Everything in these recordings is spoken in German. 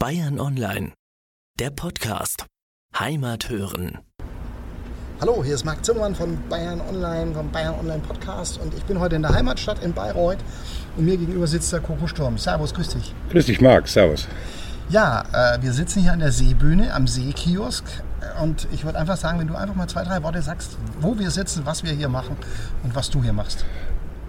Bayern Online, der Podcast. Heimat hören. Hallo, hier ist Marc Zimmermann von Bayern Online, vom Bayern Online Podcast und ich bin heute in der Heimatstadt in Bayreuth und mir gegenüber sitzt der Coco Sturm. Servus, grüß dich. Grüß dich, Marc, servus. Ja, äh, wir sitzen hier an der Seebühne am Seekiosk und ich würde einfach sagen, wenn du einfach mal zwei, drei Worte sagst, wo wir sitzen, was wir hier machen und was du hier machst.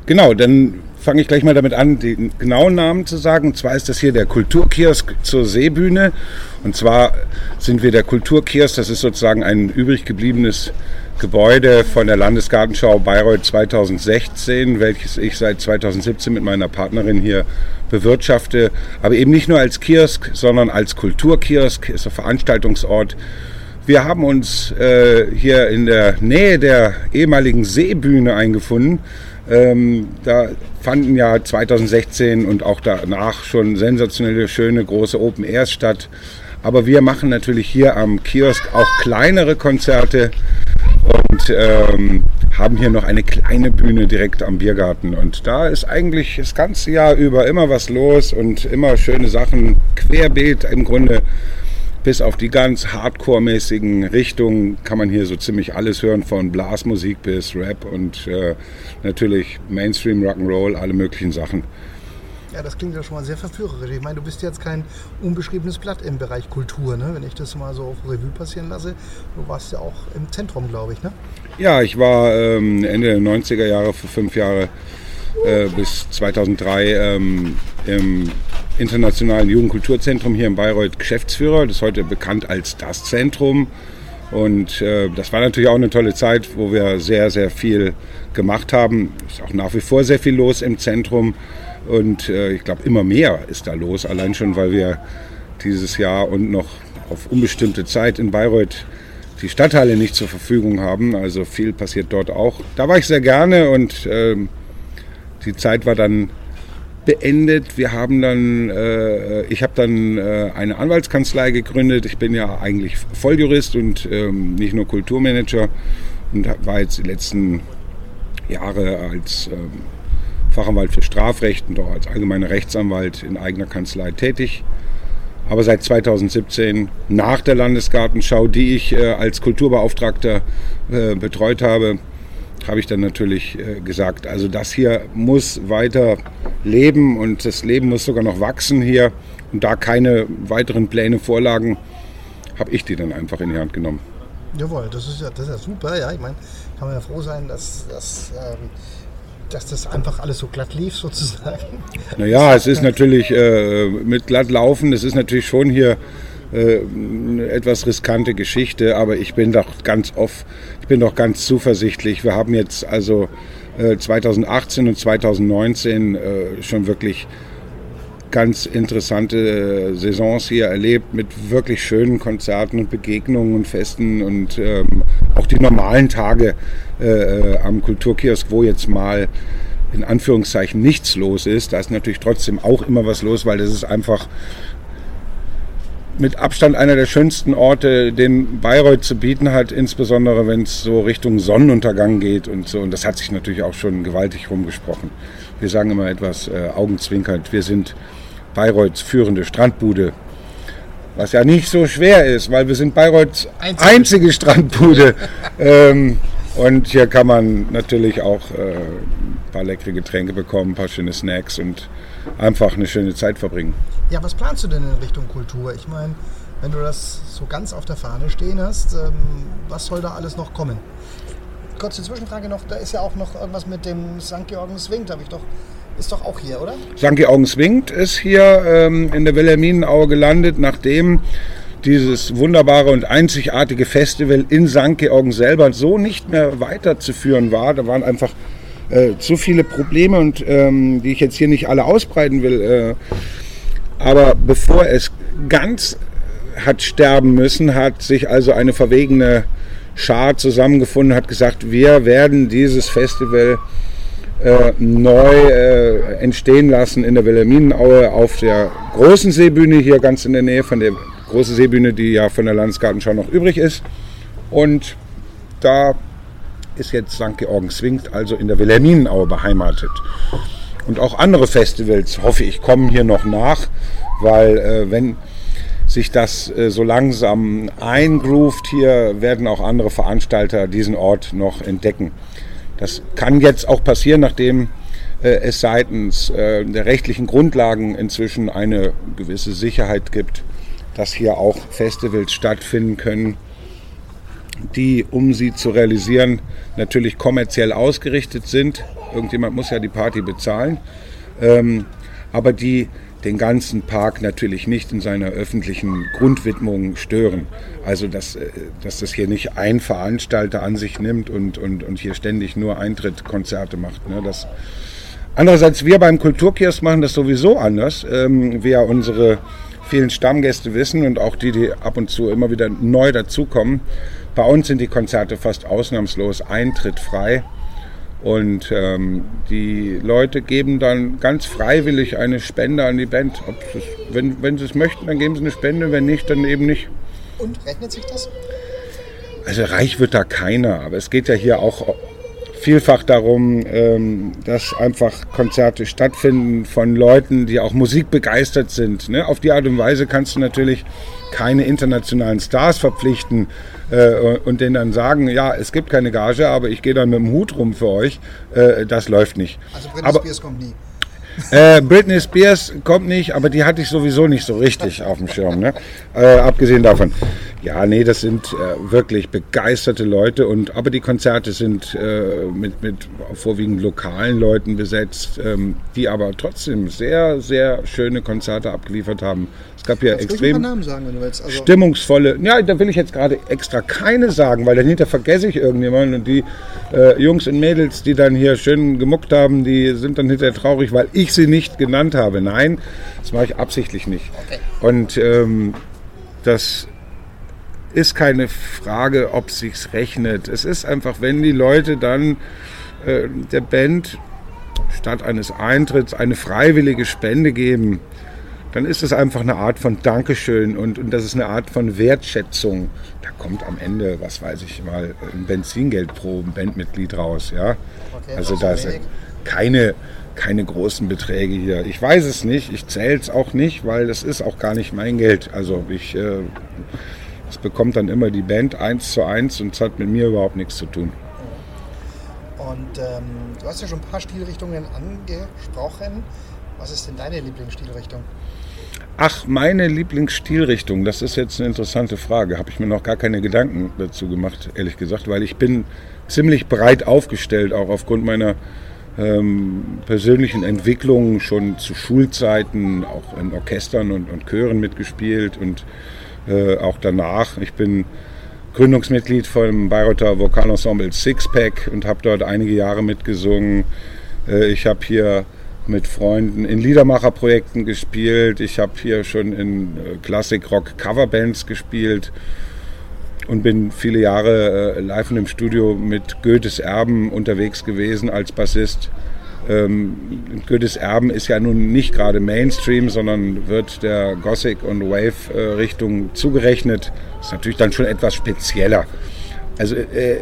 Genau, dann fange ich gleich mal damit an, den genauen Namen zu sagen. Und zwar ist das hier der Kulturkiosk zur Seebühne. Und zwar sind wir der Kulturkiosk, das ist sozusagen ein übrig gebliebenes Gebäude von der Landesgartenschau Bayreuth 2016, welches ich seit 2017 mit meiner Partnerin hier bewirtschafte. Aber eben nicht nur als Kiosk, sondern als Kulturkiosk, ist ein Veranstaltungsort. Wir haben uns äh, hier in der Nähe der ehemaligen Seebühne eingefunden ähm, da fanden ja 2016 und auch danach schon sensationelle, schöne, große Open Airs statt. Aber wir machen natürlich hier am Kiosk auch kleinere Konzerte und ähm, haben hier noch eine kleine Bühne direkt am Biergarten. Und da ist eigentlich das ganze Jahr über immer was los und immer schöne Sachen querbeet im Grunde bis auf die ganz hardcore-mäßigen Richtungen kann man hier so ziemlich alles hören, von Blasmusik bis Rap und äh, natürlich Mainstream, Rock'n'Roll, alle möglichen Sachen. Ja, das klingt ja schon mal sehr verführerisch. Ich meine, du bist jetzt kein unbeschriebenes Blatt im Bereich Kultur, ne? wenn ich das mal so auf Revue passieren lasse. Du warst ja auch im Zentrum, glaube ich, ne? Ja, ich war ähm, Ende der 90er Jahre, für fünf Jahre äh, bis 2003 ähm, im Internationalen Jugendkulturzentrum hier in Bayreuth Geschäftsführer. Das ist heute bekannt als das Zentrum. Und äh, das war natürlich auch eine tolle Zeit, wo wir sehr, sehr viel gemacht haben. Es Ist auch nach wie vor sehr viel los im Zentrum. Und äh, ich glaube, immer mehr ist da los. Allein schon, weil wir dieses Jahr und noch auf unbestimmte Zeit in Bayreuth die Stadthalle nicht zur Verfügung haben. Also viel passiert dort auch. Da war ich sehr gerne und äh, die Zeit war dann beendet. Wir haben dann, äh, ich habe dann äh, eine Anwaltskanzlei gegründet. Ich bin ja eigentlich Volljurist und ähm, nicht nur Kulturmanager und war jetzt die letzten Jahre als ähm, Fachanwalt für Strafrecht und auch als allgemeiner Rechtsanwalt in eigener Kanzlei tätig. Aber seit 2017 nach der Landesgartenschau, die ich äh, als Kulturbeauftragter äh, betreut habe, habe ich dann natürlich äh, gesagt, also das hier muss weiter leben und das Leben muss sogar noch wachsen hier. Und da keine weiteren Pläne vorlagen, habe ich die dann einfach in die Hand genommen. Jawohl, das ist ja, das ist ja super. Ja, ich meine, kann man ja froh sein, dass, dass, ähm, dass das einfach alles so glatt lief sozusagen. Naja, es ist natürlich äh, mit glatt laufen, es ist natürlich schon hier äh, eine etwas riskante Geschichte, aber ich bin doch ganz oft, ich bin doch ganz zuversichtlich. Wir haben jetzt also 2018 äh, und 2019 äh, schon wirklich ganz interessante Saisons hier erlebt mit wirklich schönen Konzerten und Begegnungen und Festen und ähm, auch die normalen Tage äh, am Kulturkiosk, wo jetzt mal in Anführungszeichen nichts los ist. Da ist natürlich trotzdem auch immer was los, weil das ist einfach mit Abstand einer der schönsten Orte, den Bayreuth zu bieten hat, insbesondere wenn es so Richtung Sonnenuntergang geht und so. Und das hat sich natürlich auch schon gewaltig rumgesprochen. Wir sagen immer etwas äh, augenzwinkernd, wir sind Bayreuths führende Strandbude. Was ja nicht so schwer ist, weil wir sind Bayreuths einzige, einzige Strandbude. ähm, und hier kann man natürlich auch äh, ein paar leckere Getränke bekommen, ein paar schöne Snacks und einfach eine schöne Zeit verbringen. Ja, was planst du denn in Richtung Kultur? Ich meine, wenn du das so ganz auf der Fahne stehen hast, ähm, was soll da alles noch kommen? Kurze Zwischenfrage noch, da ist ja auch noch irgendwas mit dem St. Georgen Swing, habe ich doch ist doch auch hier, oder? St. Georgen Swingt ist hier ähm, in der Wilhelminaue gelandet, nachdem dieses wunderbare und einzigartige Festival in St. Georgen selber so nicht mehr weiterzuführen war. Da waren einfach äh, zu viele Probleme und ähm, die ich jetzt hier nicht alle ausbreiten will. Äh, aber bevor es ganz hat sterben müssen, hat sich also eine verwegene Schar zusammengefunden, hat gesagt, wir werden dieses Festival äh, neu äh, entstehen lassen in der Wilhelminaue auf der großen Seebühne hier ganz in der Nähe von der großen Seebühne, die ja von der Landesgartenschau noch übrig ist. Und da ist jetzt St. Georgen Zwingt, also in der Wilhelminaue beheimatet. Und auch andere Festivals, hoffe ich, kommen hier noch nach, weil äh, wenn sich das äh, so langsam eingroovt hier, werden auch andere Veranstalter diesen Ort noch entdecken. Das kann jetzt auch passieren, nachdem äh, es seitens äh, der rechtlichen Grundlagen inzwischen eine gewisse Sicherheit gibt, dass hier auch Festivals stattfinden können, die, um sie zu realisieren, natürlich kommerziell ausgerichtet sind. Irgendjemand muss ja die Party bezahlen. Ähm, aber die den ganzen Park natürlich nicht in seiner öffentlichen Grundwidmung stören. Also dass, äh, dass das hier nicht ein Veranstalter an sich nimmt und, und, und hier ständig nur Eintrittkonzerte macht. Ne? Das, andererseits, wir beim Kulturkiosk machen das sowieso anders. Ähm, wir unsere vielen Stammgäste wissen und auch die, die ab und zu immer wieder neu dazukommen. Bei uns sind die Konzerte fast ausnahmslos eintrittfrei. Und ähm, die Leute geben dann ganz freiwillig eine Spende an die Band. Es, wenn, wenn sie es möchten, dann geben sie eine Spende, wenn nicht, dann eben nicht. Und rechnet sich das? Also reich wird da keiner, aber es geht ja hier auch vielfach darum, ähm, dass einfach Konzerte stattfinden von Leuten, die auch musikbegeistert sind. Ne? Auf die Art und Weise kannst du natürlich keine internationalen Stars verpflichten äh, und denen dann sagen, ja, es gibt keine Gage, aber ich gehe dann mit dem Hut rum für euch. Äh, das läuft nicht. Also Britney Spears kommt nie. Äh, Britney Spears kommt nicht, aber die hatte ich sowieso nicht so richtig auf dem Schirm. Ne? Äh, abgesehen davon. Ja, nee, das sind äh, wirklich begeisterte Leute und aber die Konzerte sind äh, mit, mit vorwiegend lokalen Leuten besetzt, ähm, die aber trotzdem sehr, sehr schöne Konzerte abgeliefert haben. Es gab ja extrem sagen, also stimmungsvolle. Ja, da will ich jetzt gerade extra keine sagen, weil dahinter vergesse ich irgendjemanden und die äh, Jungs und Mädels, die dann hier schön gemuckt haben, die sind dann hinterher traurig, weil ich sie nicht genannt habe. Nein, das mache ich absichtlich nicht. Okay. Und ähm, das ist keine Frage, ob sich's rechnet. Es ist einfach, wenn die Leute dann äh, der Band statt eines Eintritts eine freiwillige Spende geben, dann ist es einfach eine Art von Dankeschön und, und das ist eine Art von Wertschätzung. Da kommt am Ende, was weiß ich mal, ein Benzingeld pro Bandmitglied raus. Ja? Okay, also da ist keine, keine großen Beträge hier. Ich weiß es nicht, ich zähle es auch nicht, weil das ist auch gar nicht mein Geld. Also ich, äh, das bekommt dann immer die Band eins zu eins und es hat mit mir überhaupt nichts zu tun. Und ähm, du hast ja schon ein paar Stilrichtungen angesprochen. Was ist denn deine Lieblingsstilrichtung? Ach, meine Lieblingsstilrichtung, das ist jetzt eine interessante Frage. Habe ich mir noch gar keine Gedanken dazu gemacht, ehrlich gesagt, weil ich bin ziemlich breit aufgestellt, auch aufgrund meiner ähm, persönlichen Entwicklung, schon zu Schulzeiten, auch in Orchestern und, und Chören mitgespielt und äh, auch danach. Ich bin Gründungsmitglied vom Bayreuther Vokalensemble Sixpack und habe dort einige Jahre mitgesungen. Äh, ich habe hier mit Freunden in Liedermacherprojekten gespielt. Ich habe hier schon in äh, Classic-Rock-Coverbands gespielt und bin viele Jahre äh, live in dem Studio mit Goethes Erben unterwegs gewesen als Bassist. Ähm, Goethes Erben ist ja nun nicht gerade Mainstream, sondern wird der Gothic- und Wave-Richtung zugerechnet. Ist natürlich dann schon etwas spezieller. Also, äh,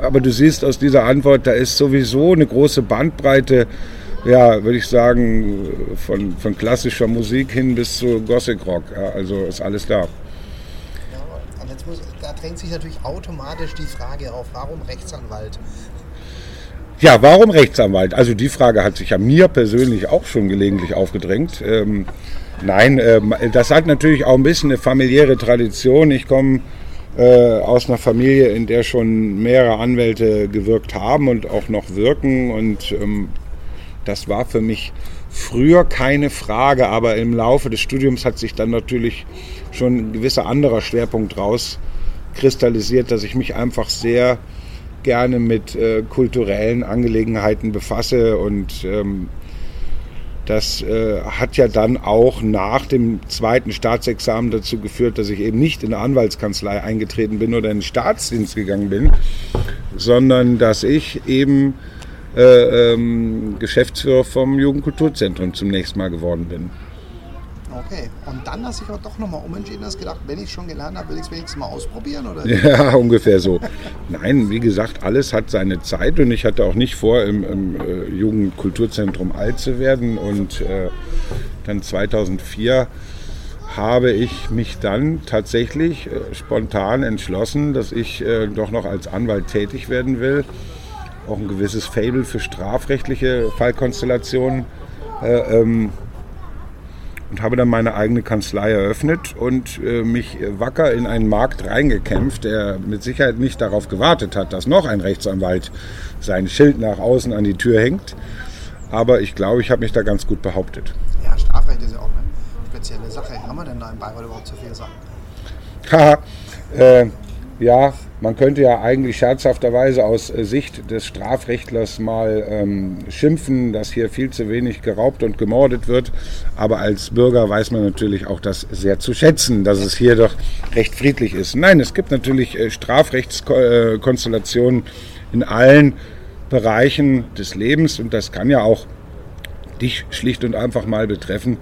aber du siehst aus dieser Antwort, da ist sowieso eine große Bandbreite ja, würde ich sagen, von, von klassischer Musik hin bis zu Gothic Rock. Ja, also ist alles da. Ja, muss, da drängt sich natürlich automatisch die Frage auf, warum Rechtsanwalt? Ja, warum Rechtsanwalt? Also die Frage hat sich ja mir persönlich auch schon gelegentlich aufgedrängt. Ähm, nein, ähm, das hat natürlich auch ein bisschen eine familiäre Tradition. Ich komme äh, aus einer Familie, in der schon mehrere Anwälte gewirkt haben und auch noch wirken. Und ähm, das war für mich früher keine Frage, aber im Laufe des Studiums hat sich dann natürlich schon ein gewisser anderer Schwerpunkt rauskristallisiert, dass ich mich einfach sehr gerne mit äh, kulturellen Angelegenheiten befasse und ähm, das äh, hat ja dann auch nach dem zweiten Staatsexamen dazu geführt, dass ich eben nicht in eine Anwaltskanzlei eingetreten bin oder in den Staatsdienst gegangen bin, sondern dass ich eben äh, ähm, Geschäftsführer vom Jugendkulturzentrum zum nächsten Mal geworden bin. Okay, und dann hast du dich aber doch nochmal umentschieden, hast gedacht, wenn ich schon gelernt habe, will ich es wenigstens mal ausprobieren? Oder? Ja, ungefähr so. Nein, wie gesagt, alles hat seine Zeit und ich hatte auch nicht vor, im, im äh, Jugendkulturzentrum alt zu werden. Und äh, dann 2004 habe ich mich dann tatsächlich äh, spontan entschlossen, dass ich äh, doch noch als Anwalt tätig werden will. Auch ein gewisses Fable für strafrechtliche Fallkonstellationen. Äh, ähm, und habe dann meine eigene Kanzlei eröffnet und äh, mich wacker in einen Markt reingekämpft, der mit Sicherheit nicht darauf gewartet hat, dass noch ein Rechtsanwalt sein Schild nach außen an die Tür hängt. Aber ich glaube, ich habe mich da ganz gut behauptet. Ja, Strafrecht ist ja auch eine spezielle Sache. Haben wir denn da in Bayreuth überhaupt so viele Sachen? Haha, äh, ja, man könnte ja eigentlich scherzhafterweise aus äh, Sicht des Strafrechtlers mal ähm, schimpfen, dass hier viel zu wenig geraubt und gemordet wird. Aber als Bürger weiß man natürlich auch das sehr zu schätzen, dass es hier doch recht friedlich ist. Nein, es gibt natürlich äh, Strafrechtskonstellationen in allen Bereichen des Lebens und das kann ja auch dich schlicht und einfach mal betreffen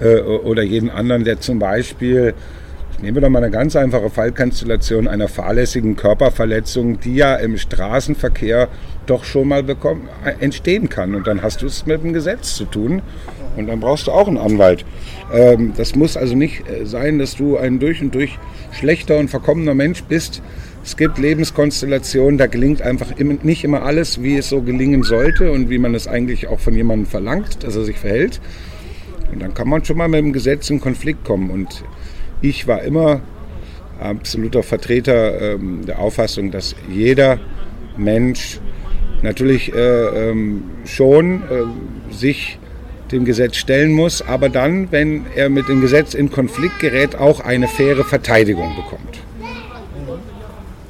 äh, oder jeden anderen, der zum Beispiel Nehmen wir doch mal eine ganz einfache Fallkonstellation einer fahrlässigen Körperverletzung, die ja im Straßenverkehr doch schon mal bekommen, äh, entstehen kann. Und dann hast du es mit dem Gesetz zu tun und dann brauchst du auch einen Anwalt. Ähm, das muss also nicht äh, sein, dass du ein durch und durch schlechter und verkommener Mensch bist. Es gibt Lebenskonstellationen, da gelingt einfach nicht immer alles, wie es so gelingen sollte und wie man es eigentlich auch von jemandem verlangt, dass er sich verhält. Und dann kann man schon mal mit dem Gesetz in Konflikt kommen. Und ich war immer absoluter Vertreter ähm, der Auffassung, dass jeder Mensch natürlich äh, ähm, schon äh, sich dem Gesetz stellen muss, aber dann, wenn er mit dem Gesetz in Konflikt gerät, auch eine faire Verteidigung bekommt.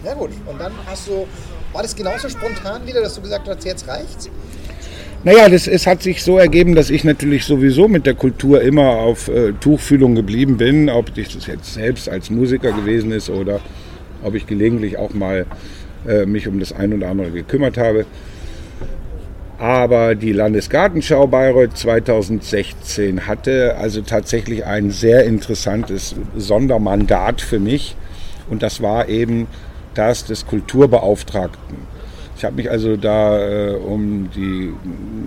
Ja gut, und dann hast du, war das genauso spontan wieder, dass du gesagt hast, jetzt reicht's? Naja, das, es hat sich so ergeben, dass ich natürlich sowieso mit der Kultur immer auf äh, Tuchfühlung geblieben bin, ob ich das jetzt selbst als Musiker gewesen ist oder ob ich gelegentlich auch mal äh, mich um das ein oder andere gekümmert habe. Aber die Landesgartenschau Bayreuth 2016 hatte also tatsächlich ein sehr interessantes Sondermandat für mich und das war eben das des Kulturbeauftragten. Ich habe mich also da äh, um die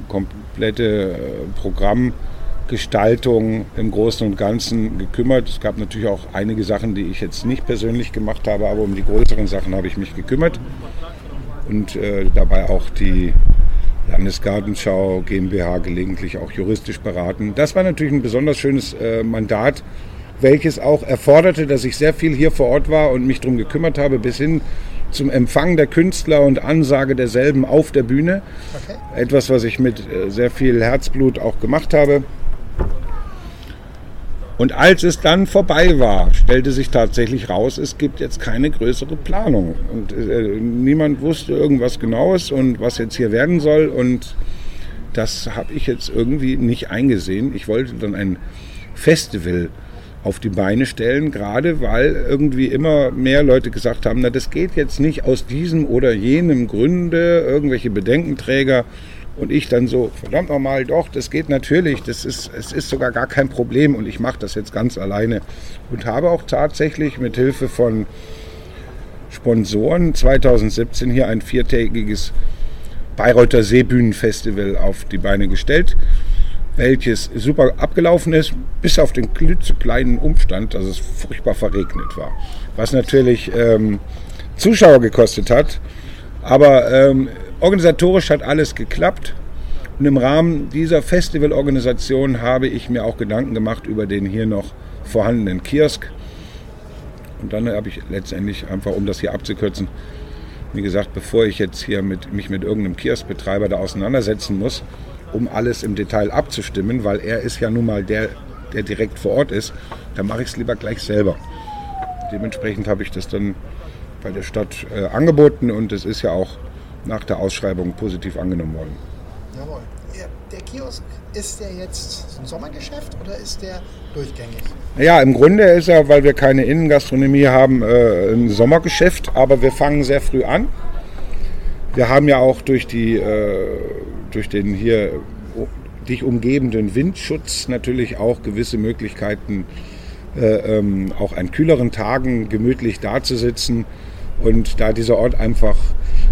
komplette äh, Programmgestaltung im Großen und Ganzen gekümmert. Es gab natürlich auch einige Sachen, die ich jetzt nicht persönlich gemacht habe, aber um die größeren Sachen habe ich mich gekümmert und äh, dabei auch die Landesgartenschau GmbH gelegentlich auch juristisch beraten. Das war natürlich ein besonders schönes äh, Mandat, welches auch erforderte, dass ich sehr viel hier vor Ort war und mich darum gekümmert habe, bis hin zum Empfang der Künstler und Ansage derselben auf der Bühne. Okay. Etwas, was ich mit äh, sehr viel Herzblut auch gemacht habe. Und als es dann vorbei war, stellte sich tatsächlich raus, es gibt jetzt keine größere Planung. Und äh, niemand wusste irgendwas Genaues und was jetzt hier werden soll. Und das habe ich jetzt irgendwie nicht eingesehen. Ich wollte dann ein Festival auf die Beine stellen, gerade weil irgendwie immer mehr Leute gesagt haben, na das geht jetzt nicht aus diesem oder jenem Gründe, irgendwelche Bedenkenträger. Und ich dann so, verdammt nochmal, doch, das geht natürlich, das ist, es ist sogar gar kein Problem und ich mache das jetzt ganz alleine. Und habe auch tatsächlich mit Hilfe von Sponsoren 2017 hier ein viertägiges Bayreuther Seebühnenfestival auf die Beine gestellt welches super abgelaufen ist, bis auf den klitzekleinen Umstand, dass es furchtbar verregnet war. Was natürlich ähm, Zuschauer gekostet hat, aber ähm, organisatorisch hat alles geklappt. Und im Rahmen dieser Festivalorganisation habe ich mir auch Gedanken gemacht über den hier noch vorhandenen Kiosk. Und dann habe ich letztendlich einfach, um das hier abzukürzen, wie gesagt, bevor ich jetzt hier mit, mich mit irgendeinem Kioskbetreiber da auseinandersetzen muss, um alles im Detail abzustimmen, weil er ist ja nun mal der, der direkt vor Ort ist. Da mache ich es lieber gleich selber. Dementsprechend habe ich das dann bei der Stadt äh, angeboten und es ist ja auch nach der Ausschreibung positiv angenommen worden. Jawohl. Der Kiosk, ist der jetzt ein Sommergeschäft oder ist der durchgängig? Ja, im Grunde ist er, weil wir keine Innengastronomie haben, äh, ein Sommergeschäft, aber wir fangen sehr früh an. Wir haben ja auch durch, die, äh, durch den hier dich umgebenden Windschutz natürlich auch gewisse Möglichkeiten, äh, ähm, auch an kühleren Tagen gemütlich dazusitzen. Und da dieser Ort einfach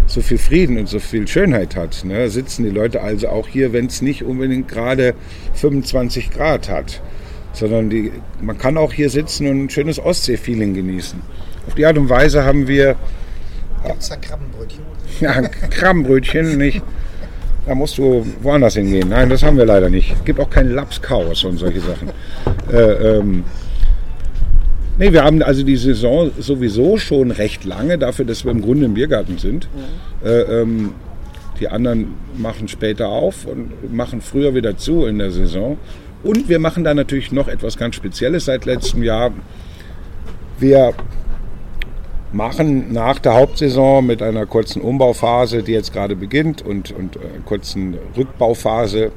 so viel Frieden und so viel Schönheit hat, ne, sitzen die Leute also auch hier, wenn es nicht unbedingt gerade 25 Grad hat. sondern die, man kann auch hier sitzen und ein schönes Ostsee-Feeling genießen. Auf die Art und Weise haben wir Gibt es da Krabbenbrötchen? Ja, Krabbenbrötchen nicht. Da musst du woanders hingehen. Nein, das haben wir leider nicht. Es gibt auch kein Lapskaus und solche Sachen. Äh, ähm, nee, wir haben also die Saison sowieso schon recht lange, dafür, dass wir im Grunde im Biergarten sind. Äh, ähm, die anderen machen später auf und machen früher wieder zu in der Saison. Und wir machen da natürlich noch etwas ganz Spezielles seit letztem Jahr. Wir machen nach der Hauptsaison mit einer kurzen Umbauphase, die jetzt gerade beginnt, und, und äh, kurzen Rückbauphase,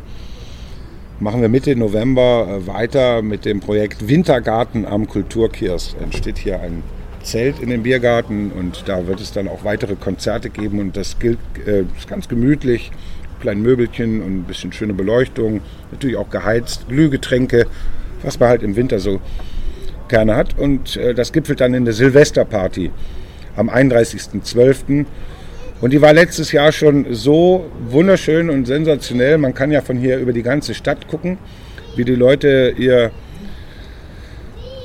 machen wir Mitte November äh, weiter mit dem Projekt Wintergarten am Kulturkiosk. Entsteht hier ein Zelt in dem Biergarten und da wird es dann auch weitere Konzerte geben und das gilt äh, ist ganz gemütlich. Kleine Möbelchen und ein bisschen schöne Beleuchtung, natürlich auch geheizt, Glühgetränke, was man halt im Winter so gerne hat. Und äh, das gipfelt dann in der Silvesterparty am 31.12. Und die war letztes Jahr schon so wunderschön und sensationell. Man kann ja von hier über die ganze Stadt gucken, wie die Leute ihr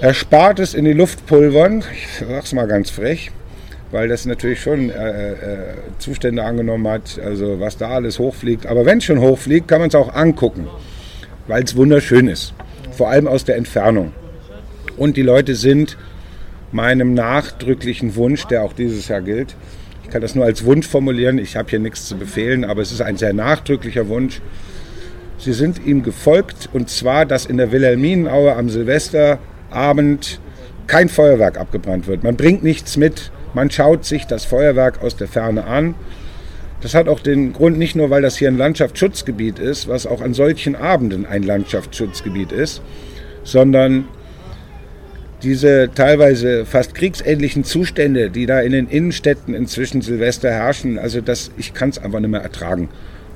Erspartes in die Luft pulvern. Ich sag's mal ganz frech, weil das natürlich schon äh, äh, Zustände angenommen hat, also was da alles hochfliegt. Aber wenn es schon hochfliegt, kann man es auch angucken, weil es wunderschön ist. Vor allem aus der Entfernung. Und die Leute sind meinem nachdrücklichen Wunsch, der auch dieses Jahr gilt, ich kann das nur als Wunsch formulieren, ich habe hier nichts zu befehlen, aber es ist ein sehr nachdrücklicher Wunsch. Sie sind ihm gefolgt und zwar, dass in der Wilhelminaue am Silvesterabend kein Feuerwerk abgebrannt wird. Man bringt nichts mit, man schaut sich das Feuerwerk aus der Ferne an. Das hat auch den Grund, nicht nur, weil das hier ein Landschaftsschutzgebiet ist, was auch an solchen Abenden ein Landschaftsschutzgebiet ist, sondern diese teilweise fast kriegsähnlichen Zustände, die da in den Innenstädten inzwischen Silvester herrschen, also das, ich kann es einfach nicht mehr ertragen.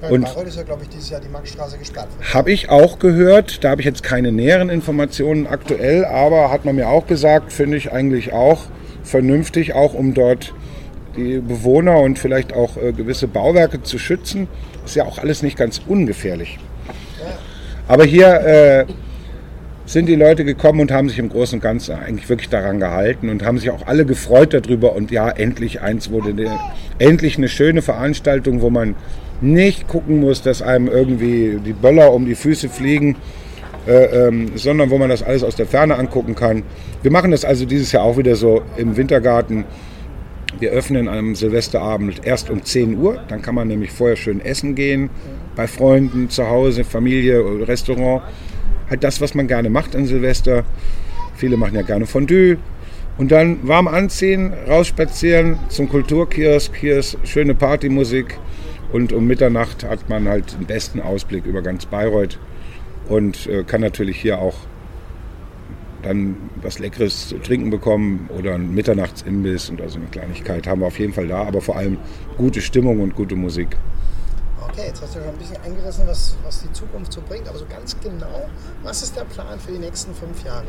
Ja, in Bayreuth ist ja, glaube ich, dieses Jahr die Marktstraße gesperrt. Habe ich auch gehört, da habe ich jetzt keine näheren Informationen aktuell, aber hat man mir auch gesagt, finde ich eigentlich auch vernünftig, auch um dort die Bewohner und vielleicht auch äh, gewisse Bauwerke zu schützen. Ist ja auch alles nicht ganz ungefährlich. Aber hier äh, sind die Leute gekommen und haben sich im Großen und Ganzen eigentlich wirklich daran gehalten und haben sich auch alle gefreut darüber. Und ja, endlich eins wurde eine, endlich eine schöne Veranstaltung, wo man nicht gucken muss, dass einem irgendwie die Böller um die Füße fliegen, äh, ähm, sondern wo man das alles aus der Ferne angucken kann. Wir machen das also dieses Jahr auch wieder so im Wintergarten. Wir öffnen am Silvesterabend erst um 10 Uhr, dann kann man nämlich vorher schön essen gehen, bei Freunden, zu Hause, Familie, Restaurant halt das, was man gerne macht an Silvester. Viele machen ja gerne Fondue. Und dann warm anziehen, rausspazieren zum Kulturkiosk. Hier ist schöne Partymusik. Und um Mitternacht hat man halt den besten Ausblick über ganz Bayreuth und äh, kann natürlich hier auch dann was Leckeres zu trinken bekommen oder ein Mitternachtsimbiss und also eine Kleinigkeit haben wir auf jeden Fall da, aber vor allem gute Stimmung und gute Musik. Okay, jetzt hast du schon ein bisschen eingerissen, was, was die Zukunft so bringt, aber so ganz genau, was ist der Plan für die nächsten fünf Jahre?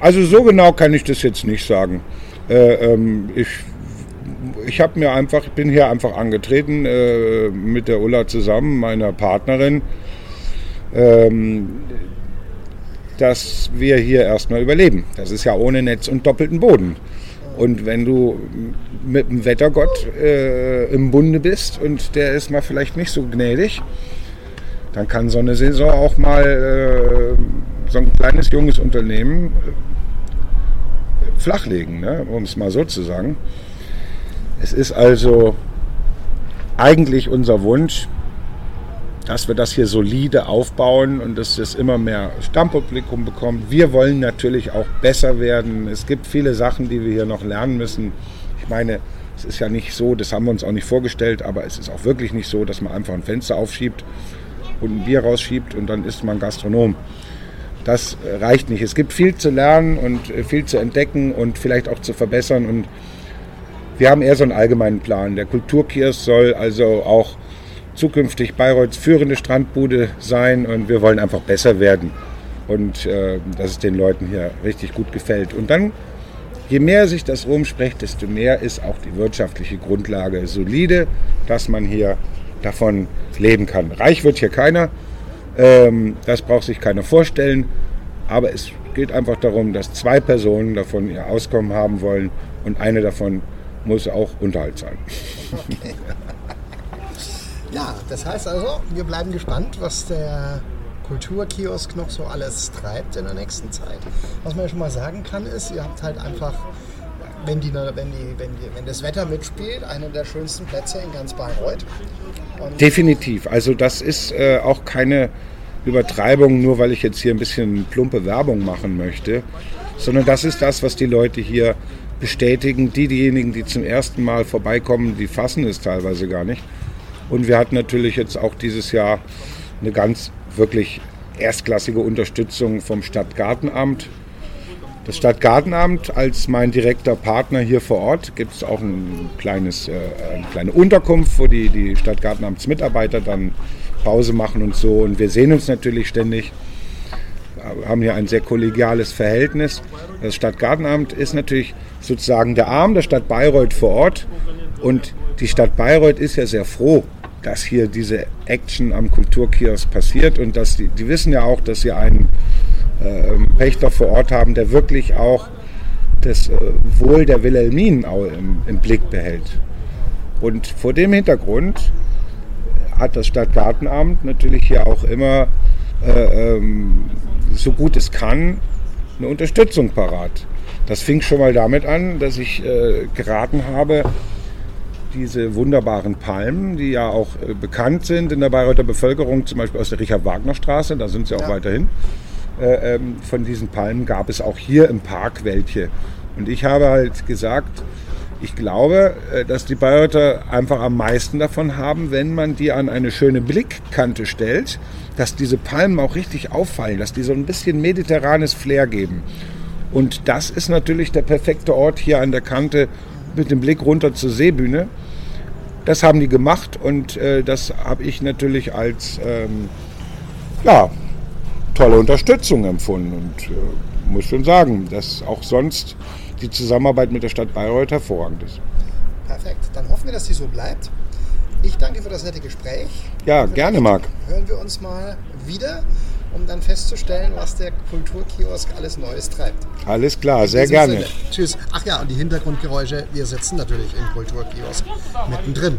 Also so genau kann ich das jetzt nicht sagen. Äh, ähm, ich ich habe mir einfach, bin hier einfach angetreten äh, mit der Ulla zusammen, meiner Partnerin, ähm, dass wir hier erstmal überleben. Das ist ja ohne Netz und doppelten Boden. Und wenn du mit dem Wettergott äh, im Bunde bist und der ist mal vielleicht nicht so gnädig, dann kann so eine Saison auch mal äh, so ein kleines junges Unternehmen äh, flachlegen, ne? um es mal so zu sagen. Es ist also eigentlich unser Wunsch, dass wir das hier solide aufbauen und dass es immer mehr Stammpublikum bekommt. Wir wollen natürlich auch besser werden. Es gibt viele Sachen, die wir hier noch lernen müssen. Ich meine, es ist ja nicht so, das haben wir uns auch nicht vorgestellt, aber es ist auch wirklich nicht so, dass man einfach ein Fenster aufschiebt und ein Bier rausschiebt und dann ist man Gastronom. Das reicht nicht. Es gibt viel zu lernen und viel zu entdecken und vielleicht auch zu verbessern. Und wir haben eher so einen allgemeinen Plan. Der Kulturkiosk soll also auch zukünftig Bayreuths führende Strandbude sein und wir wollen einfach besser werden und äh, dass es den Leuten hier richtig gut gefällt. Und dann, je mehr sich das rumspricht, desto mehr ist auch die wirtschaftliche Grundlage solide, dass man hier davon leben kann. Reich wird hier keiner, ähm, das braucht sich keiner vorstellen, Aber es geht einfach darum, dass zwei Personen davon ihr Auskommen haben wollen und eine davon muss auch Unterhalt zahlen. Okay. Ja, das heißt also, wir bleiben gespannt, was der Kulturkiosk noch so alles treibt in der nächsten Zeit. Was man ja schon mal sagen kann, ist, ihr habt halt einfach, wenn, die, wenn, die, wenn, die, wenn das Wetter mitspielt, einen der schönsten Plätze in ganz Bayreuth. Und Definitiv. Also das ist äh, auch keine Übertreibung, nur weil ich jetzt hier ein bisschen plumpe Werbung machen möchte, sondern das ist das, was die Leute hier bestätigen. Die, diejenigen, die zum ersten Mal vorbeikommen, die fassen es teilweise gar nicht. Und wir hatten natürlich jetzt auch dieses Jahr eine ganz wirklich erstklassige Unterstützung vom Stadtgartenamt. Das Stadtgartenamt als mein direkter Partner hier vor Ort gibt es auch ein kleines, äh, eine kleine Unterkunft, wo die, die Stadtgartenamtsmitarbeiter dann Pause machen und so. Und wir sehen uns natürlich ständig, wir haben hier ein sehr kollegiales Verhältnis. Das Stadtgartenamt ist natürlich sozusagen der Arm der Stadt Bayreuth vor Ort. Und die Stadt Bayreuth ist ja sehr froh, dass hier diese Action am Kulturkiosk passiert und dass die, die wissen ja auch, dass sie einen äh, Pächter vor Ort haben, der wirklich auch das äh, Wohl der Wilhelminen im, im Blick behält. Und vor dem Hintergrund hat das Stadtgartenamt natürlich hier auch immer, äh, ähm, so gut es kann, eine Unterstützung parat. Das fing schon mal damit an, dass ich äh, geraten habe, diese wunderbaren Palmen, die ja auch äh, bekannt sind in der Bayreuther Bevölkerung, zum Beispiel aus der Richard-Wagner-Straße, da sind sie auch ja. weiterhin. Äh, ähm, von diesen Palmen gab es auch hier im Park welche. Und ich habe halt gesagt, ich glaube, äh, dass die Bayreuther einfach am meisten davon haben, wenn man die an eine schöne Blickkante stellt, dass diese Palmen auch richtig auffallen, dass die so ein bisschen mediterranes Flair geben. Und das ist natürlich der perfekte Ort hier an der Kante mit dem Blick runter zur Seebühne. Das haben die gemacht und äh, das habe ich natürlich als ähm, ja, tolle Unterstützung empfunden und äh, muss schon sagen, dass auch sonst die Zusammenarbeit mit der Stadt Bayreuth hervorragend ist. Perfekt, dann hoffen wir, dass sie so bleibt. Ich danke für das nette Gespräch. Ja, gerne, Marc. Hören wir uns mal wieder, um dann festzustellen, was der Kulturkiosk alles Neues treibt. Alles klar, sehr gerne. Sinne. Tschüss. Ach ja, und die Hintergrundgeräusche, wir sitzen natürlich im Kulturkiosk mittendrin.